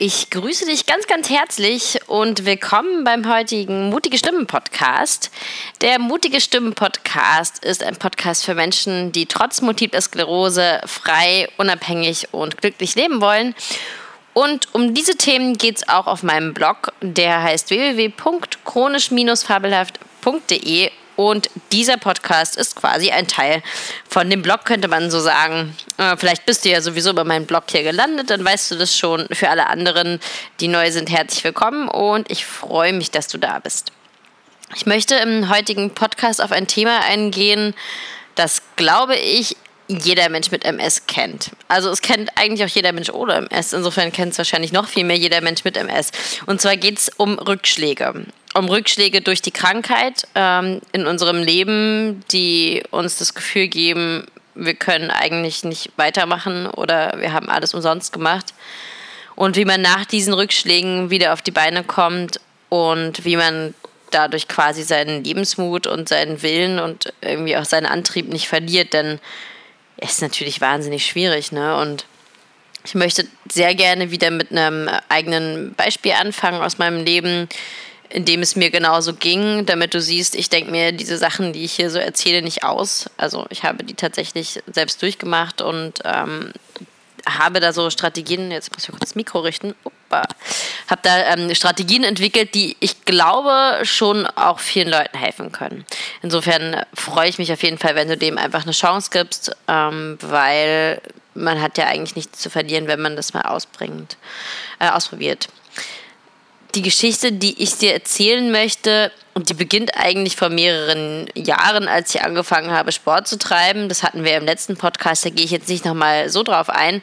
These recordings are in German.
Ich grüße dich ganz, ganz herzlich und willkommen beim heutigen Mutige Stimmen Podcast. Der Mutige Stimmen Podcast ist ein Podcast für Menschen, die trotz Multipler Sklerose frei, unabhängig und glücklich leben wollen. Und um diese Themen geht es auch auf meinem Blog, der heißt www.chronisch-fabelhaft.de und dieser Podcast ist quasi ein Teil von dem Blog, könnte man so sagen. Äh, vielleicht bist du ja sowieso bei meinem Blog hier gelandet, dann weißt du das schon. Für alle anderen, die neu sind, herzlich willkommen und ich freue mich, dass du da bist. Ich möchte im heutigen Podcast auf ein Thema eingehen, das, glaube ich, jeder Mensch mit MS kennt. Also es kennt eigentlich auch jeder Mensch ohne MS. Insofern kennt es wahrscheinlich noch viel mehr jeder Mensch mit MS. Und zwar geht es um Rückschläge. Um Rückschläge durch die Krankheit ähm, in unserem Leben, die uns das Gefühl geben, wir können eigentlich nicht weitermachen oder wir haben alles umsonst gemacht. Und wie man nach diesen Rückschlägen wieder auf die Beine kommt und wie man dadurch quasi seinen Lebensmut und seinen Willen und irgendwie auch seinen Antrieb nicht verliert. Denn ist natürlich wahnsinnig schwierig, ne? Und ich möchte sehr gerne wieder mit einem eigenen Beispiel anfangen aus meinem Leben, in dem es mir genauso ging, damit du siehst, ich denke mir diese Sachen, die ich hier so erzähle, nicht aus. Also ich habe die tatsächlich selbst durchgemacht und ähm, habe da so Strategien, jetzt muss ich kurz das Mikro richten, habe da ähm, Strategien entwickelt, die ich glaube schon auch vielen Leuten helfen können. Insofern freue ich mich auf jeden Fall, wenn du dem einfach eine Chance gibst, ähm, weil man hat ja eigentlich nichts zu verlieren, wenn man das mal ausbringt, äh, ausprobiert. Die Geschichte, die ich dir erzählen möchte, und die beginnt eigentlich vor mehreren Jahren, als ich angefangen habe, Sport zu treiben. Das hatten wir im letzten Podcast, da gehe ich jetzt nicht nochmal so drauf ein.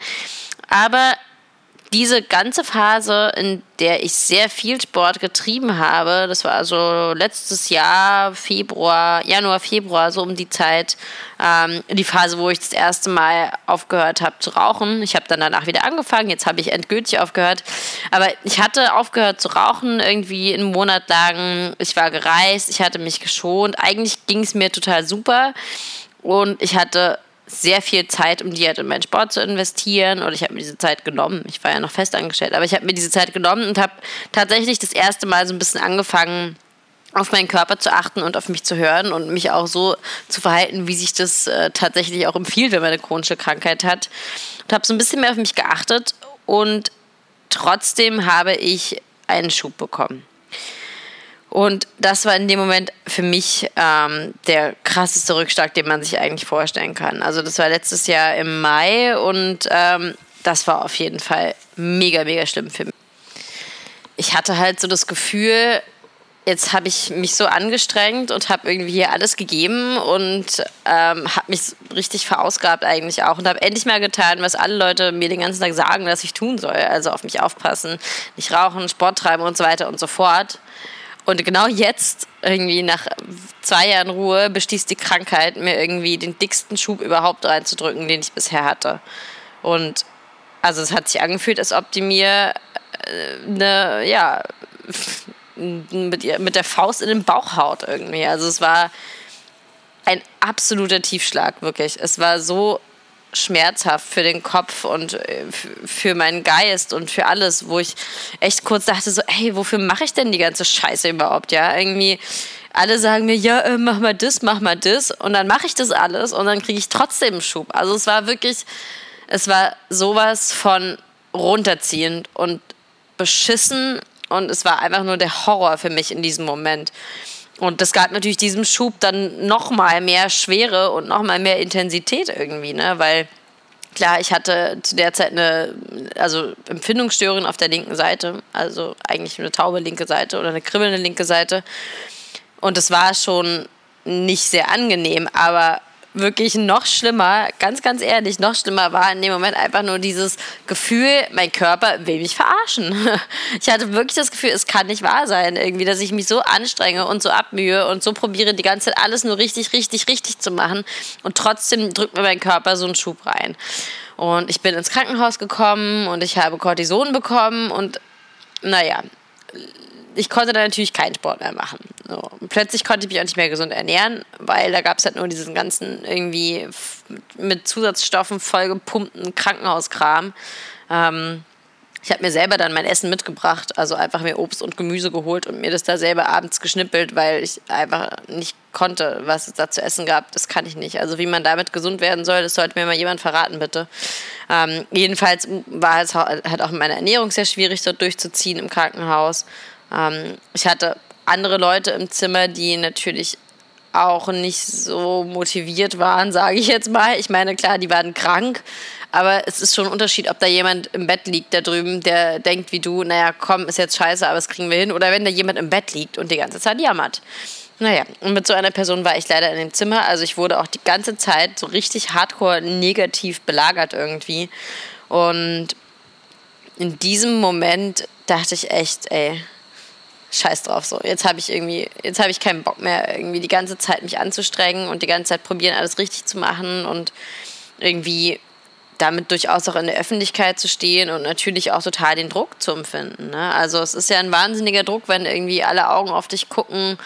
Aber diese ganze Phase, in der ich sehr viel Sport getrieben habe, das war also letztes Jahr, Februar, Januar, Februar, so um die Zeit, ähm, die Phase, wo ich das erste Mal aufgehört habe zu rauchen. Ich habe dann danach wieder angefangen, jetzt habe ich endgültig aufgehört. Aber ich hatte aufgehört zu rauchen, irgendwie einen Monat lang. Ich war gereist, ich hatte mich geschont. Eigentlich ging es mir total super. Und ich hatte sehr viel Zeit, um die halt in meinen Sport zu investieren. Oder ich habe mir diese Zeit genommen. Ich war ja noch fest angestellt, aber ich habe mir diese Zeit genommen und habe tatsächlich das erste Mal so ein bisschen angefangen, auf meinen Körper zu achten und auf mich zu hören und mich auch so zu verhalten, wie sich das äh, tatsächlich auch empfiehlt, wenn man eine chronische Krankheit hat. Und habe so ein bisschen mehr auf mich geachtet und trotzdem habe ich einen Schub bekommen. Und das war in dem Moment für mich ähm, der krasseste Rückschlag, den man sich eigentlich vorstellen kann. Also das war letztes Jahr im Mai und ähm, das war auf jeden Fall mega, mega schlimm für mich. Ich hatte halt so das Gefühl, jetzt habe ich mich so angestrengt und habe irgendwie hier alles gegeben und ähm, habe mich richtig verausgabt eigentlich auch und habe endlich mal getan, was alle Leute mir den ganzen Tag sagen, dass ich tun soll. Also auf mich aufpassen, nicht rauchen, Sport treiben und so weiter und so fort. Und genau jetzt, irgendwie nach zwei Jahren Ruhe, bestieß die Krankheit, mir irgendwie den dicksten Schub überhaupt reinzudrücken, den ich bisher hatte. Und also es hat sich angefühlt, als ob die mir äh, eine, ja, mit, mit der Faust in den Bauch haut irgendwie. Also es war ein absoluter Tiefschlag, wirklich. Es war so schmerzhaft für den Kopf und äh, für meinen Geist und für alles, wo ich echt kurz dachte so, ey, wofür mache ich denn die ganze Scheiße überhaupt, ja? Irgendwie alle sagen mir, ja, äh, mach mal das, mach mal das und dann mache ich das alles und dann kriege ich trotzdem einen Schub. Also es war wirklich, es war sowas von runterziehend und beschissen und es war einfach nur der Horror für mich in diesem Moment. Und das gab natürlich diesem Schub dann nochmal mehr Schwere und nochmal mehr Intensität irgendwie, ne? Weil klar, ich hatte zu der Zeit eine also Empfindungsstörung auf der linken Seite, also eigentlich eine taube linke Seite oder eine kribbelnde linke Seite. Und das war schon nicht sehr angenehm, aber wirklich noch schlimmer, ganz, ganz ehrlich, noch schlimmer war in dem Moment einfach nur dieses Gefühl, mein Körper will mich verarschen. Ich hatte wirklich das Gefühl, es kann nicht wahr sein, irgendwie, dass ich mich so anstrenge und so abmühe und so probiere, die ganze Zeit alles nur richtig, richtig, richtig zu machen. Und trotzdem drückt mir mein Körper so einen Schub rein. Und ich bin ins Krankenhaus gekommen und ich habe Cortison bekommen und naja, ich konnte dann natürlich keinen Sport mehr machen. So. Plötzlich konnte ich mich auch nicht mehr gesund ernähren, weil da gab es halt nur diesen ganzen irgendwie mit Zusatzstoffen vollgepumpten Krankenhauskram. Ähm, Ich habe mir selber dann mein Essen mitgebracht, also einfach mir Obst und Gemüse geholt und mir das da selber abends geschnippelt, weil ich einfach nicht konnte, was es da zu essen gab. Das kann ich nicht. Also wie man damit gesund werden soll, das sollte mir mal jemand verraten, bitte. Ähm, jedenfalls war es halt auch meine Ernährung sehr schwierig, dort durchzuziehen im Krankenhaus. Ähm, ich hatte andere Leute im Zimmer, die natürlich auch nicht so motiviert waren, sage ich jetzt mal. Ich meine, klar, die waren krank, aber es ist schon ein Unterschied, ob da jemand im Bett liegt da drüben, der denkt wie du, naja, komm, ist jetzt scheiße, aber das kriegen wir hin. Oder wenn da jemand im Bett liegt und die ganze Zeit jammert. Naja, und mit so einer Person war ich leider in dem Zimmer. Also ich wurde auch die ganze Zeit so richtig hardcore negativ belagert irgendwie. Und in diesem Moment dachte ich echt, ey, scheiß drauf so. Jetzt habe ich irgendwie, jetzt habe ich keinen Bock mehr, irgendwie die ganze Zeit mich anzustrengen und die ganze Zeit probieren, alles richtig zu machen und irgendwie damit durchaus auch in der Öffentlichkeit zu stehen und natürlich auch total den Druck zu empfinden. Ne? Also es ist ja ein wahnsinniger Druck, wenn irgendwie alle Augen auf dich gucken,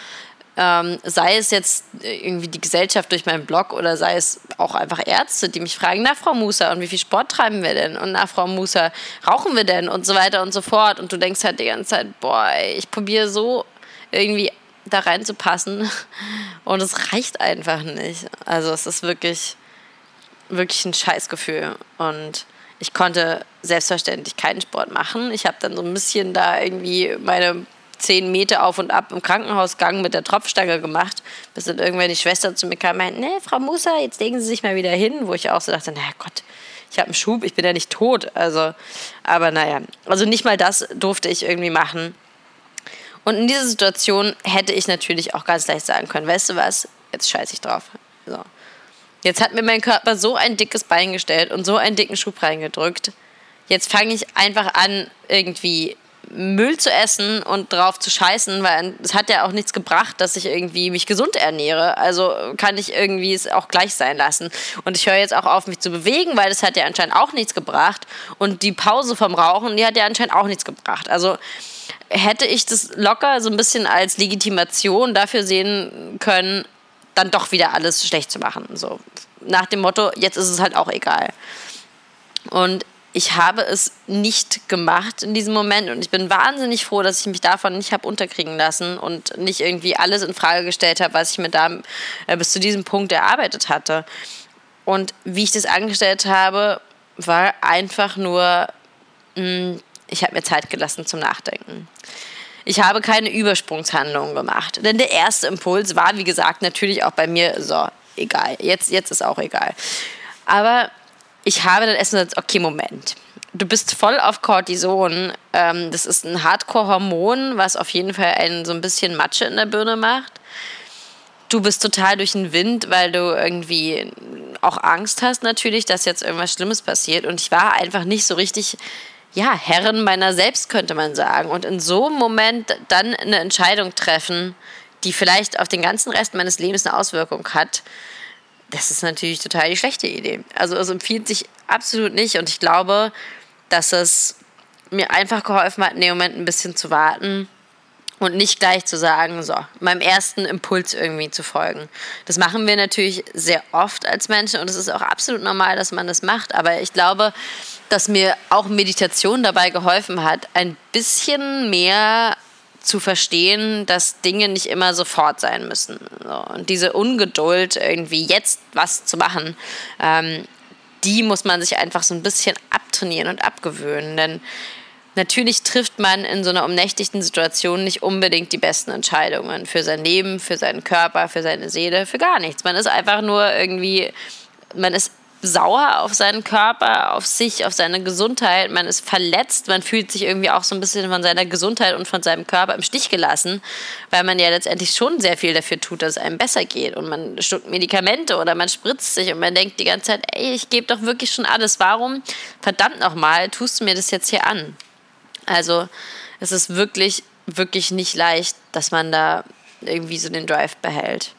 ähm, sei es jetzt irgendwie die Gesellschaft durch meinen Blog oder sei es auch einfach Ärzte, die mich fragen, na Frau Musa, und wie viel Sport treiben wir denn? Und na Frau Musa, rauchen wir denn? Und so weiter und so fort. Und du denkst halt die ganze Zeit, boah, ich probiere so irgendwie da reinzupassen und es reicht einfach nicht. Also es ist wirklich, wirklich ein Scheißgefühl und ich konnte selbstverständlich keinen Sport machen. Ich habe dann so ein bisschen da irgendwie meine zehn Meter auf und ab im Krankenhausgang mit der Tropfstange gemacht, bis dann irgendwann die Schwester zu mir kam und meinte, nee, Frau Musa, jetzt legen Sie sich mal wieder hin, wo ich auch so dachte, naja Gott, ich habe einen Schub, ich bin ja nicht tot. Also, aber naja, also nicht mal das durfte ich irgendwie machen. Und in dieser Situation hätte ich natürlich auch ganz leicht sagen können, weißt du was, jetzt scheiße ich drauf. So. Jetzt hat mir mein Körper so ein dickes Bein gestellt und so einen dicken Schub reingedrückt. Jetzt fange ich einfach an, irgendwie Müll zu essen und drauf zu scheißen, weil es hat ja auch nichts gebracht, dass ich irgendwie mich gesund ernähre. Also kann ich irgendwie es auch gleich sein lassen. Und ich höre jetzt auch auf, mich zu bewegen, weil das hat ja anscheinend auch nichts gebracht. Und die Pause vom Rauchen, die hat ja anscheinend auch nichts gebracht. Also hätte ich das locker so ein bisschen als Legitimation dafür sehen können, dann doch wieder alles schlecht zu machen. So nach dem Motto, jetzt ist es halt auch egal. Und ich habe es nicht gemacht in diesem Moment und ich bin wahnsinnig froh, dass ich mich davon nicht habe unterkriegen lassen und nicht irgendwie alles in Frage gestellt habe, was ich mir da äh, bis zu diesem Punkt erarbeitet hatte. Und wie ich das angestellt habe, war einfach nur, hm, ich habe mir Zeit gelassen zum Nachdenken. Ich habe keine Übersprungshandlungen gemacht, denn der erste Impuls war, wie gesagt, natürlich auch bei mir so, egal, jetzt, jetzt ist auch egal. Aber ich habe dann erst gesagt, okay, Moment. Du bist voll auf Cortison. Ähm, das ist ein Hardcore-Hormon, was auf jeden Fall einen so ein bisschen Matsche in der Birne macht. Du bist total durch den Wind, weil du irgendwie auch Angst hast natürlich, dass jetzt irgendwas Schlimmes passiert. Und ich war einfach nicht so richtig, ja, Herrin meiner selbst, könnte man sagen. Und in so einem Moment dann eine Entscheidung treffen, die vielleicht auf den ganzen Rest meines Lebens eine Auswirkung hat, das ist natürlich total die schlechte Idee. Also es empfiehlt sich absolut nicht und ich glaube, dass es mir einfach geholfen hat, in dem Moment ein bisschen zu warten und nicht gleich zu sagen, so, meinem ersten Impuls irgendwie zu folgen. Das machen wir natürlich sehr oft als Menschen und es ist auch absolut normal, dass man das macht, aber ich glaube, dass mir auch Meditation dabei geholfen hat, ein bisschen mehr zu verstehen, dass Dinge nicht immer sofort sein müssen. Und diese Ungeduld, irgendwie jetzt was zu machen, ähm, die muss man sich einfach so ein bisschen abtrainieren und abgewöhnen. Denn natürlich trifft man in so einer umnächtigten Situation nicht unbedingt die besten Entscheidungen für sein Leben, für seinen Körper, für seine Seele, für gar nichts. Man ist einfach nur irgendwie, man ist sauer auf seinen Körper, auf sich, auf seine Gesundheit. Man ist verletzt, man fühlt sich irgendwie auch so ein bisschen von seiner Gesundheit und von seinem Körper im Stich gelassen, weil man ja letztendlich schon sehr viel dafür tut, dass es einem besser geht. Und man schluckt Medikamente oder man spritzt sich und man denkt die ganze Zeit, ey, ich gebe doch wirklich schon alles. Warum, verdammt nochmal, tust du mir das jetzt hier an? Also es ist wirklich, wirklich nicht leicht, dass man da irgendwie so den Drive behält.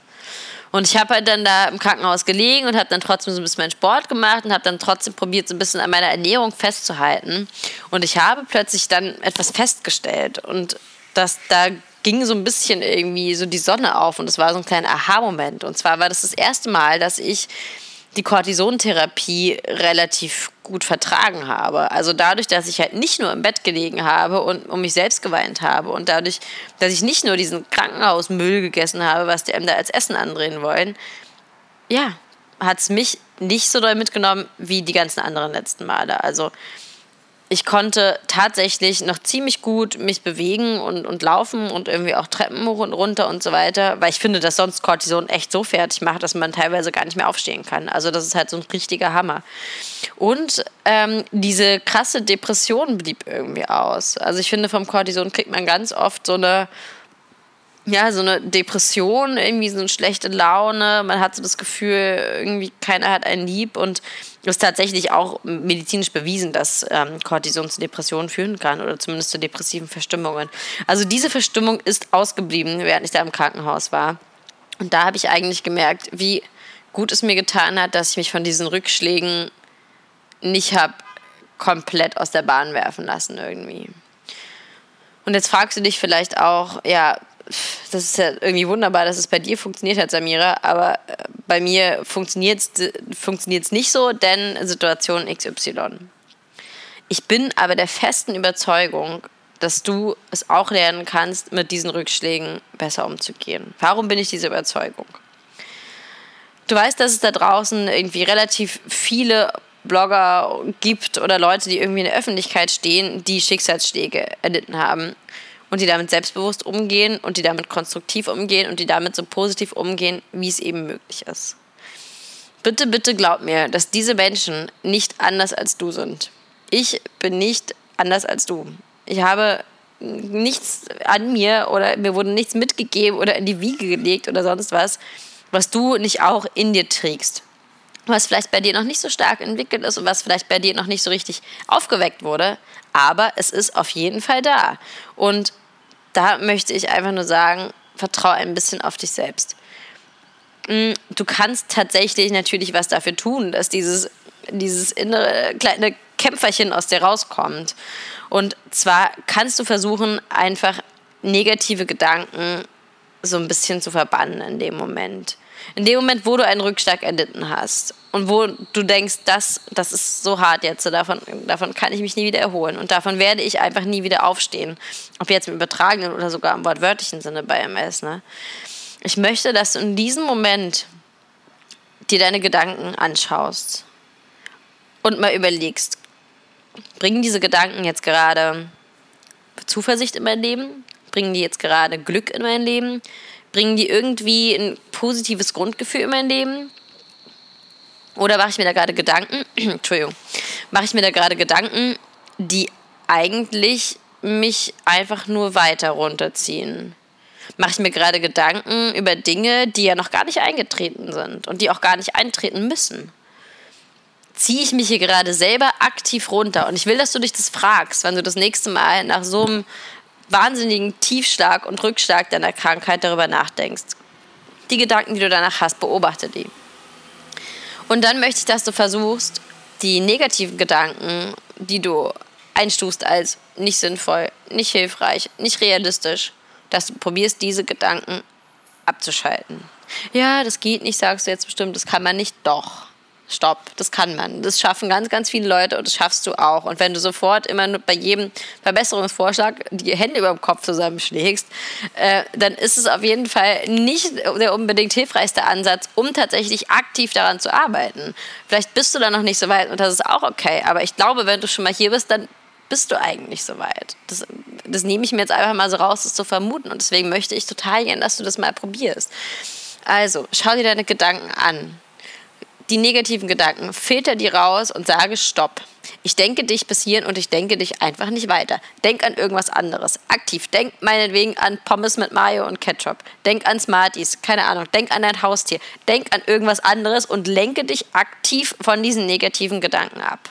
Und ich habe halt dann da im Krankenhaus gelegen und habe dann trotzdem so ein bisschen meinen Sport gemacht und habe dann trotzdem probiert, so ein bisschen an meiner Ernährung festzuhalten. Und ich habe plötzlich dann etwas festgestellt und dass da ging so ein bisschen irgendwie so die Sonne auf und es war so ein kleiner Aha-Moment. Und zwar war das das erste Mal, dass ich die Cortisontherapie relativ gut vertragen habe. Also dadurch, dass ich halt nicht nur im Bett gelegen habe und um mich selbst geweint habe und dadurch, dass ich nicht nur diesen Krankenhausmüll gegessen habe, was die einem da als Essen andrehen wollen, ja, hat es mich nicht so doll mitgenommen wie die ganzen anderen letzten Male. Also ich konnte tatsächlich noch ziemlich gut mich bewegen und, und laufen und irgendwie auch Treppen hoch und runter und so weiter, weil ich finde, dass sonst Cortison echt so fertig macht, dass man teilweise gar nicht mehr aufstehen kann. Also das ist halt so ein richtiger Hammer. Und ähm, diese krasse Depression blieb irgendwie aus. Also ich finde, vom Cortison kriegt man ganz oft so eine ja, so eine Depression, irgendwie so eine schlechte Laune. Man hat so das Gefühl, irgendwie keiner hat einen lieb und ist tatsächlich auch medizinisch bewiesen, dass ähm, Cortison zu Depressionen führen kann oder zumindest zu depressiven Verstimmungen. Also diese Verstimmung ist ausgeblieben, während ich da im Krankenhaus war. Und da habe ich eigentlich gemerkt, wie gut es mir getan hat, dass ich mich von diesen Rückschlägen nicht habe komplett aus der Bahn werfen lassen irgendwie. Und jetzt fragst du dich vielleicht auch, ja, das ist ja irgendwie wunderbar, dass es bei dir funktioniert hat, Samira, aber äh, bei mir funktioniert es nicht so, denn Situation XY. Ich bin aber der festen Überzeugung, dass du es auch lernen kannst, mit diesen Rückschlägen besser umzugehen. Warum bin ich diese Überzeugung? Du weißt, dass es da draußen irgendwie relativ viele Blogger gibt oder Leute, die irgendwie in der Öffentlichkeit stehen, die Schicksalsschläge erlitten haben und die damit selbstbewusst umgehen und die damit konstruktiv umgehen und die damit so positiv umgehen, wie es eben möglich ist. Bitte, bitte glaub mir, dass diese Menschen nicht anders als du sind. Ich bin nicht anders als du. Ich habe nichts an mir oder mir wurde nichts mitgegeben oder in die Wiege gelegt oder sonst was, was du nicht auch in dir trägst. Was vielleicht bei dir noch nicht so stark entwickelt ist und was vielleicht bei dir noch nicht so richtig aufgeweckt wurde, aber es ist auf jeden Fall da. Und da möchte ich einfach nur sagen, vertraue ein bisschen auf dich selbst. Mm, du kannst tatsächlich natürlich was dafür tun, dass dieses, dieses innere kleine Kämpferchen aus dir rauskommt. Und zwar kannst du versuchen, einfach negative Gedanken so ein bisschen zu verbannen in dem Moment. In dem Moment, wo du einen Rückschlag erlitten hast und wo du denkst, das, das ist so hart jetzt, davon, davon kann ich mich nie wieder erholen und davon werde ich einfach nie wieder aufstehen. Ob jetzt im übertragenen oder sogar im wortwörtlichen Sinne bei MS. Ne? Ich möchte, dass du in diesem Moment dir deine Gedanken anschaust und mal überlegst, bringen diese Gedanken jetzt gerade Zuversicht in mein Leben? Bringen die jetzt gerade Glück in mein Leben? Bringen die irgendwie ein positives Grundgefühl in mein Leben? Oder mache ich mir da gerade Gedanken, Entschuldigung, mache ich mir da gerade Gedanken, die eigentlich mich einfach nur weiter runterziehen? Mache ich mir gerade Gedanken über Dinge, die ja noch gar nicht eingetreten sind und die auch gar nicht eintreten müssen? Ziehe ich mich hier gerade selber aktiv runter? Und ich will, dass du dich das fragst, wenn du das nächste Mal nach so einem wahnsinnigen Tiefschlag und Rückschlag deiner Krankheit darüber nachdenkst. Die Gedanken, die du danach hast, beobachte die. Und dann möchte ich, dass du versuchst, die negativen Gedanken, die du einstufst als nicht sinnvoll, nicht hilfreich, nicht realistisch, dass du probierst, diese Gedanken abzuschalten. Ja, das geht nicht, sagst du jetzt bestimmt, das kann man nicht. Doch stopp, das kann man. Das schaffen ganz, ganz viele Leute und das schaffst du auch. Und wenn du sofort immer nur bei jedem Verbesserungsvorschlag die Hände über dem Kopf zusammenschlägst, äh, dann ist es auf jeden Fall nicht der unbedingt hilfreichste Ansatz, um tatsächlich aktiv daran zu arbeiten. Vielleicht bist du da noch nicht so weit und das ist auch okay. Aber ich glaube, wenn du schon mal hier bist, dann bist du eigentlich so weit. Das, das nehme ich mir jetzt einfach mal so raus, das zu vermuten. Und deswegen möchte ich total gerne, dass du das mal probierst. Also, schau dir deine Gedanken an die negativen Gedanken, filter die raus und sage Stopp. Ich denke dich bis hierhin und ich denke dich einfach nicht weiter. Denk an irgendwas anderes. Aktiv. Denk meinetwegen an Pommes mit Mayo und Ketchup. Denk an Smarties. Keine Ahnung. Denk an dein Haustier. Denk an irgendwas anderes und lenke dich aktiv von diesen negativen Gedanken ab.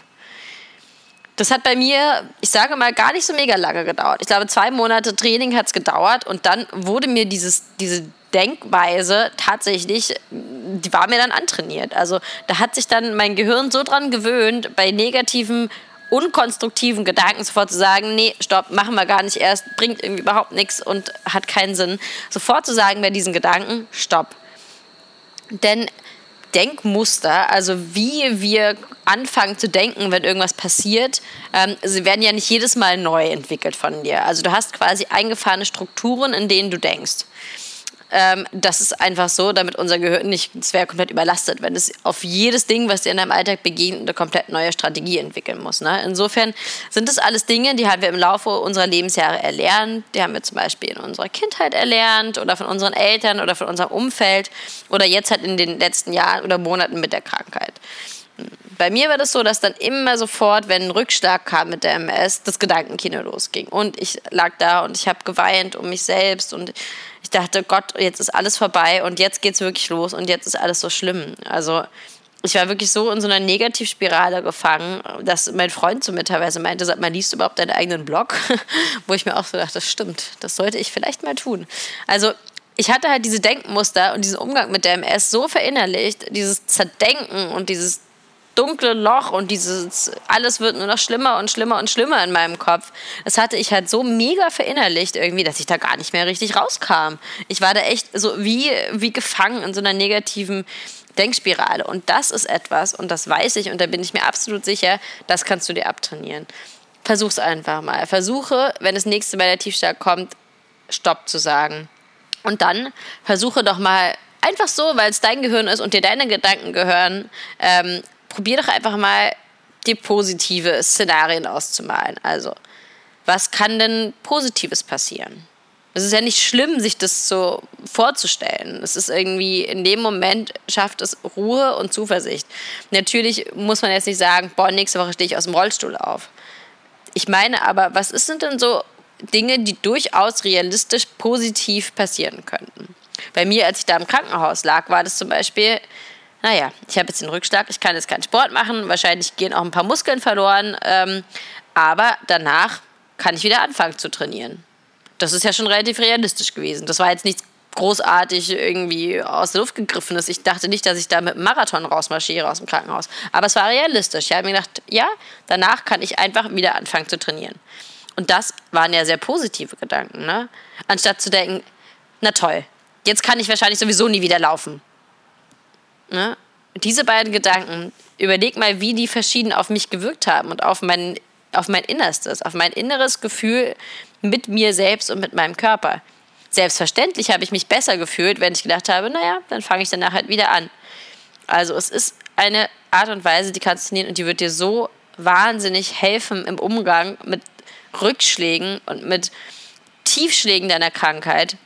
Das hat bei mir, ich sage mal, gar nicht so mega lange gedauert. Ich glaube, zwei Monate Training hat es gedauert und dann wurde mir dieses, diese Denkweise tatsächlich, die war mir dann antrainiert. Also da hat sich dann mein Gehirn so dran gewöhnt, bei negativen, unkonstruktiven Gedanken sofort zu sagen, nee, stopp, machen wir gar nicht erst, bringt irgendwie überhaupt nichts und hat keinen Sinn. Sofort zu sagen bei diesen Gedanken, stopp. Denn Denkmuster, also wie wir anfangen zu denken, wenn irgendwas passiert, ähm, sie werden ja nicht jedes Mal neu entwickelt von dir. Also du hast quasi eingefahrene Strukturen, in denen du denkst. Ähm, das ist einfach so, damit unser Gehirn nicht, wäre komplett überlastet, wenn es auf jedes Ding, was dir in deinem Alltag begegnet, eine komplett neue Strategie entwickeln muss. Ne? Insofern sind das alles Dinge, die haben wir im Laufe unserer Lebensjahre erlernt. Die haben wir zum Beispiel in unserer Kindheit erlernt oder von unseren Eltern oder von unserem Umfeld oder jetzt halt in den letzten Jahren oder Monaten mit der Krankheit bei mir war das so, dass dann immer sofort, wenn ein Rückschlag kam mit der MS, das Gedankenkino losging. Und ich lag da und ich habe geweint um mich selbst und ich dachte, Gott, jetzt ist alles vorbei und jetzt geht es wirklich los und jetzt ist alles so schlimm. Also ich war wirklich so in so einer Negativspirale gefangen, dass mein Freund zu mir teilweise meinte, sag mal, liest du überhaupt deinen eigenen Blog? Wo ich mir auch so dachte, das stimmt, das sollte ich vielleicht mal tun. Also ich hatte halt diese Denkmuster und diesen Umgang mit der MS so verinnerlicht, dieses Zerdenken und dieses dunkle Loch und dieses alles wird nur noch schlimmer und schlimmer und schlimmer in meinem Kopf. Das hatte ich halt so mega verinnerlicht irgendwie, dass ich da gar nicht mehr richtig rauskam. Ich war da echt so wie, wie gefangen in so einer negativen Denkspirale. Und das ist etwas, und das weiß ich, und da bin ich mir absolut sicher, das kannst du dir abtrainieren. Versuch's einfach mal. Versuche, wenn das nächste Mal der Tiefschlag kommt, Stopp zu sagen. Und dann versuche doch mal einfach so, weil es dein Gehirn ist und dir deine Gedanken gehören, ähm, probier doch einfach mal die positive Szenarien auszumalen. Also, was kann denn Positives passieren? Es ist ja nicht schlimm, sich das so vorzustellen. Es ist irgendwie, in dem Moment schafft es Ruhe und Zuversicht. Natürlich muss man jetzt nicht sagen, boah, nächste Woche stehe ich aus dem Rollstuhl auf. Ich meine aber, was sind denn so Dinge, die durchaus realistisch positiv passieren könnten? Bei mir, als ich da im Krankenhaus lag, war das zum Beispiel, naja, ich habe jetzt den Rückschlag, ich kann jetzt keinen Sport machen, wahrscheinlich gehen auch ein paar Muskeln verloren, ähm, aber danach kann ich wieder anfangen zu trainieren. Das ist ja schon relativ realistisch gewesen. Das war jetzt nichts großartig irgendwie aus der Luft gegriffenes. Ich dachte nicht, dass ich da mit einem Marathon rausmarschiere aus dem Krankenhaus. Aber es war realistisch. Ich habe mir gedacht, ja, danach kann ich einfach wieder anfangen zu trainieren. Und das waren ja sehr positive Gedanken, ne? Anstatt zu denken, na toll, jetzt kann ich wahrscheinlich sowieso nie wieder laufen. Ne? Diese beiden Gedanken, überleg mal, wie die verschieden auf mich gewirkt haben und auf mein, auf mein Innerstes, auf mein inneres Gefühl mit mir selbst und mit meinem Körper. Selbstverständlich habe ich mich besser gefühlt, wenn ich gedacht habe, naja, dann fange ich danach halt wieder an. Also es ist eine Art und Weise, die kannst du nehmen und die wird dir so wahnsinnig helfen im Umgang mit Rückschlägen und mit Tiefschlägen deiner Krankheit.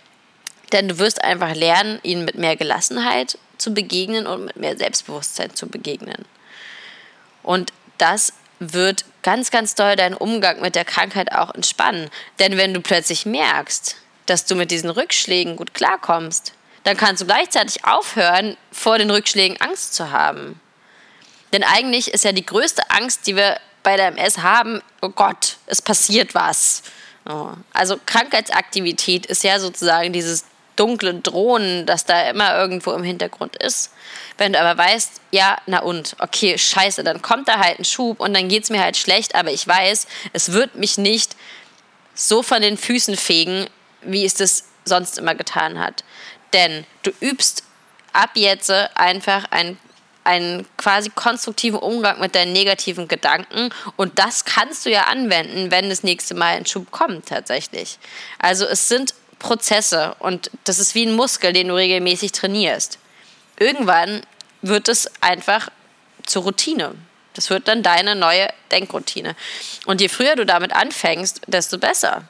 Denn du wirst einfach lernen, ihnen mit mehr Gelassenheit zu begegnen und mit mehr Selbstbewusstsein zu begegnen. Und das wird ganz, ganz doll deinen Umgang mit der Krankheit auch entspannen. Denn wenn du plötzlich merkst, dass du mit diesen Rückschlägen gut klarkommst, dann kannst du gleichzeitig aufhören, vor den Rückschlägen Angst zu haben. Denn eigentlich ist ja die größte Angst, die wir bei der MS haben, oh Gott, es passiert was. Oh. Also Krankheitsaktivität ist ja sozusagen dieses dunkle Drohnen, das da immer irgendwo im Hintergrund ist. Wenn du aber weißt, ja, na und, okay, scheiße, dann kommt da halt ein Schub und dann geht es mir halt schlecht, aber ich weiß, es wird mich nicht so von den Füßen fegen, wie es das sonst immer getan hat. Denn du übst ab jetzt einfach einen, einen quasi konstruktiven Umgang mit deinen negativen Gedanken und das kannst du ja anwenden, wenn das nächste Mal ein Schub kommt tatsächlich. Also es sind Prozesse und das ist wie ein Muskel, den du regelmäßig trainierst. Irgendwann wird es einfach zur Routine. Das wird dann deine neue Denkroutine. Und je früher du damit anfängst, desto besser.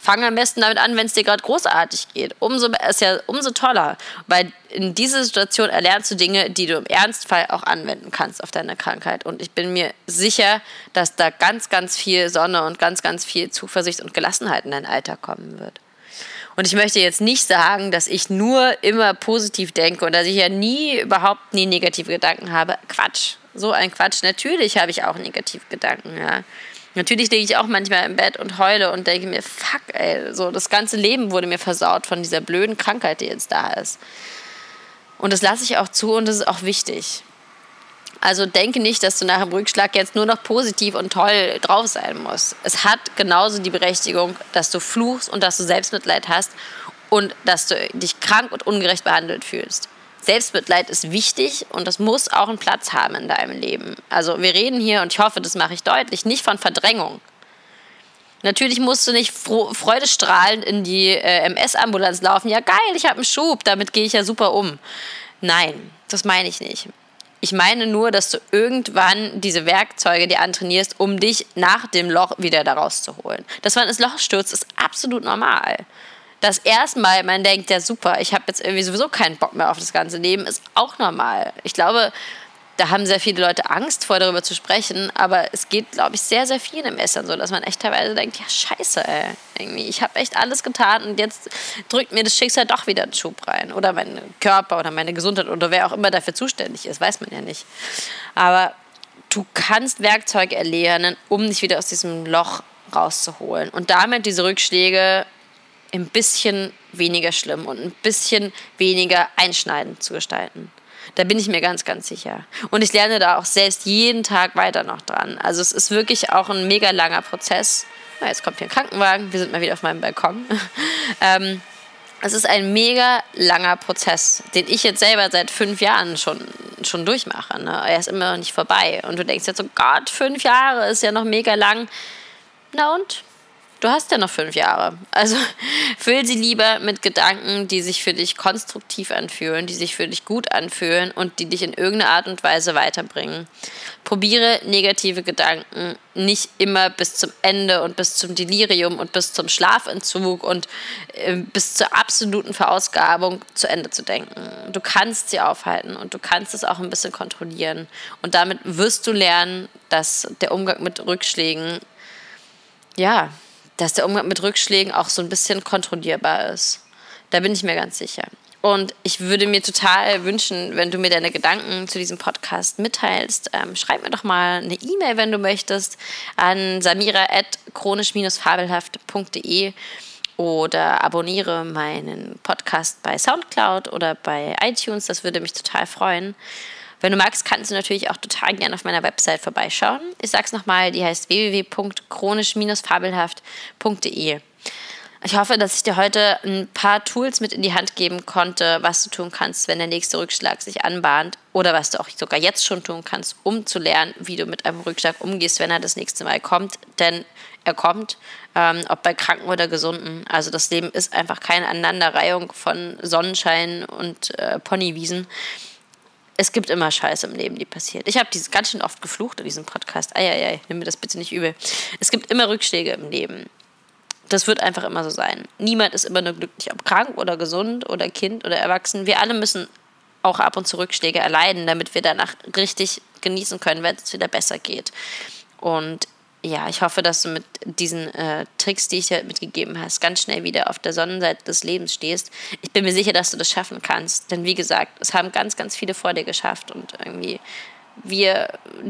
Fang am besten damit an, wenn es dir gerade großartig geht. Umso ist ja umso toller, weil in dieser Situation erlernst du Dinge, die du im Ernstfall auch anwenden kannst auf deine Krankheit. Und ich bin mir sicher, dass da ganz, ganz viel Sonne und ganz, ganz viel Zuversicht und Gelassenheit in dein Alter kommen wird. Und ich möchte jetzt nicht sagen, dass ich nur immer positiv denke und dass ich ja nie, überhaupt nie negative Gedanken habe. Quatsch. So ein Quatsch. Natürlich habe ich auch negative Gedanken, ja. Natürlich liege ich auch manchmal im Bett und heule und denke mir, fuck, ey, so das ganze Leben wurde mir versaut von dieser blöden Krankheit, die jetzt da ist. Und das lasse ich auch zu und das ist auch wichtig. Also denke nicht, dass du nach dem Rückschlag jetzt nur noch positiv und toll drauf sein musst. Es hat genauso die Berechtigung, dass du fluchst und dass du Selbstmitleid hast und dass du dich krank und ungerecht behandelt fühlst. Selbstmitleid ist wichtig und das muss auch einen Platz haben in deinem Leben. Also wir reden hier, und ich hoffe, das mache ich deutlich, nicht von Verdrängung. Natürlich musst du nicht freudestrahlend in die äh, MS-Ambulanz laufen. Ja, geil, ich habe einen Schub, damit gehe ich ja super um. Nein, das meine ich nicht. Ich meine nur, dass du irgendwann diese Werkzeuge dir antrainierst, um dich nach dem Loch wieder da rauszuholen. Dass man ins Loch stürzt, ist absolut normal. Das erste Mal, man denkt, ja super, ich habe jetzt irgendwie sowieso keinen Bock mehr auf das ganze Leben, ist auch normal. Ich glaube, da haben sehr viele Leute Angst vor, darüber zu sprechen, aber es geht, glaube ich, sehr, sehr vielen im Essen so, dass man echt teilweise denkt, ja scheiße, ey, irgendwie, ich habe echt alles getan und jetzt drückt mir das Schicksal doch wieder einen Schub rein. Oder mein Körper oder meine Gesundheit oder wer auch immer dafür zuständig ist, weiß man ja nicht. Aber du kannst Werkzeuge erlernen, um dich wieder aus diesem Loch rauszuholen und damit diese Rückschläge ein bisschen weniger schlimm und ein bisschen weniger einschneidend zu gestalten. Da bin ich mir ganz, ganz sicher. Und ich lerne da auch selbst jeden Tag weiter noch dran. Also es ist wirklich auch ein mega langer Prozess. Jetzt kommt hier ein Krankenwagen, wir sind mal wieder auf meinem Balkon. ähm, es ist ein mega langer Prozess, den ich jetzt selber seit fünf Jahren schon, schon durchmache. Ne? Er ist immer noch nicht vorbei. Und du denkst jetzt so, Gott, fünf Jahre ist ja noch mega lang. Na und? Du hast ja noch fünf Jahre. Also füll sie lieber mit Gedanken, die sich für dich konstruktiv anfühlen, die sich für dich gut anfühlen und die dich in irgendeiner Art und Weise weiterbringen. Probiere negative Gedanken nicht immer bis zum Ende und bis zum Delirium und bis zum Schlafentzug und äh, bis zur absoluten Verausgabung zu Ende zu denken. Du kannst sie aufhalten und du kannst es auch ein bisschen kontrollieren. Und damit wirst du lernen, dass der Umgang mit Rückschlägen ja, dass der Umgang mit Rückschlägen auch so ein bisschen kontrollierbar ist. Da bin ich mir ganz sicher. Und ich würde mir total wünschen, wenn du mir deine Gedanken zu diesem Podcast mitteilst. Ähm, schreib mir doch mal eine E-Mail, wenn du möchtest, an samira.chronisch-fabelhaft.de oder abonniere meinen Podcast bei Soundcloud oder bei iTunes. Das würde mich total freuen. Wenn du magst, kannst du natürlich auch total gerne auf meiner Website vorbeischauen. Ich sag's nochmal, die heißt www.chronisch-fabelhaft.de. Ich hoffe, dass ich dir heute ein paar Tools mit in die Hand geben konnte, was du tun kannst, wenn der nächste Rückschlag sich anbahnt oder was du auch sogar jetzt schon tun kannst, um zu lernen, wie du mit einem Rückschlag umgehst, wenn er das nächste Mal kommt. Denn er kommt, ähm, ob bei Kranken oder Gesunden. Also das Leben ist einfach keine Aneinanderreihung von Sonnenschein und äh, Ponywiesen es gibt immer Scheiße im Leben, die passiert. Ich habe dieses ganz schön oft geflucht in diesem Podcast. Eieiei, nimm mir das bitte nicht übel. Es gibt immer Rückschläge im Leben. Das wird einfach immer so sein. Niemand ist immer nur glücklich, ob krank oder gesund oder Kind oder erwachsen. Wir alle müssen auch ab und zu Rückschläge erleiden, damit wir danach richtig genießen können, wenn es wieder besser geht. Und ja, ich hoffe, dass du mit diesen äh, Tricks, die ich dir mitgegeben hast, ganz schnell wieder auf der Sonnenseite des Lebens stehst. Ich bin mir sicher, dass du das schaffen kannst. Denn wie gesagt, es haben ganz, ganz viele vor dir geschafft und irgendwie wir,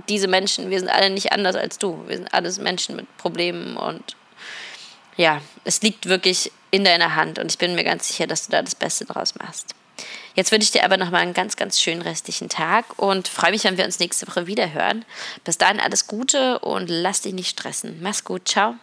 diese Menschen, wir sind alle nicht anders als du. Wir sind alles Menschen mit Problemen und ja, es liegt wirklich in deiner Hand und ich bin mir ganz sicher, dass du da das Beste draus machst. Jetzt wünsche ich dir aber nochmal einen ganz, ganz schönen restlichen Tag und freue mich, wenn wir uns nächste Woche wieder hören. Bis dahin alles Gute und lass dich nicht stressen. Mach's gut. Ciao.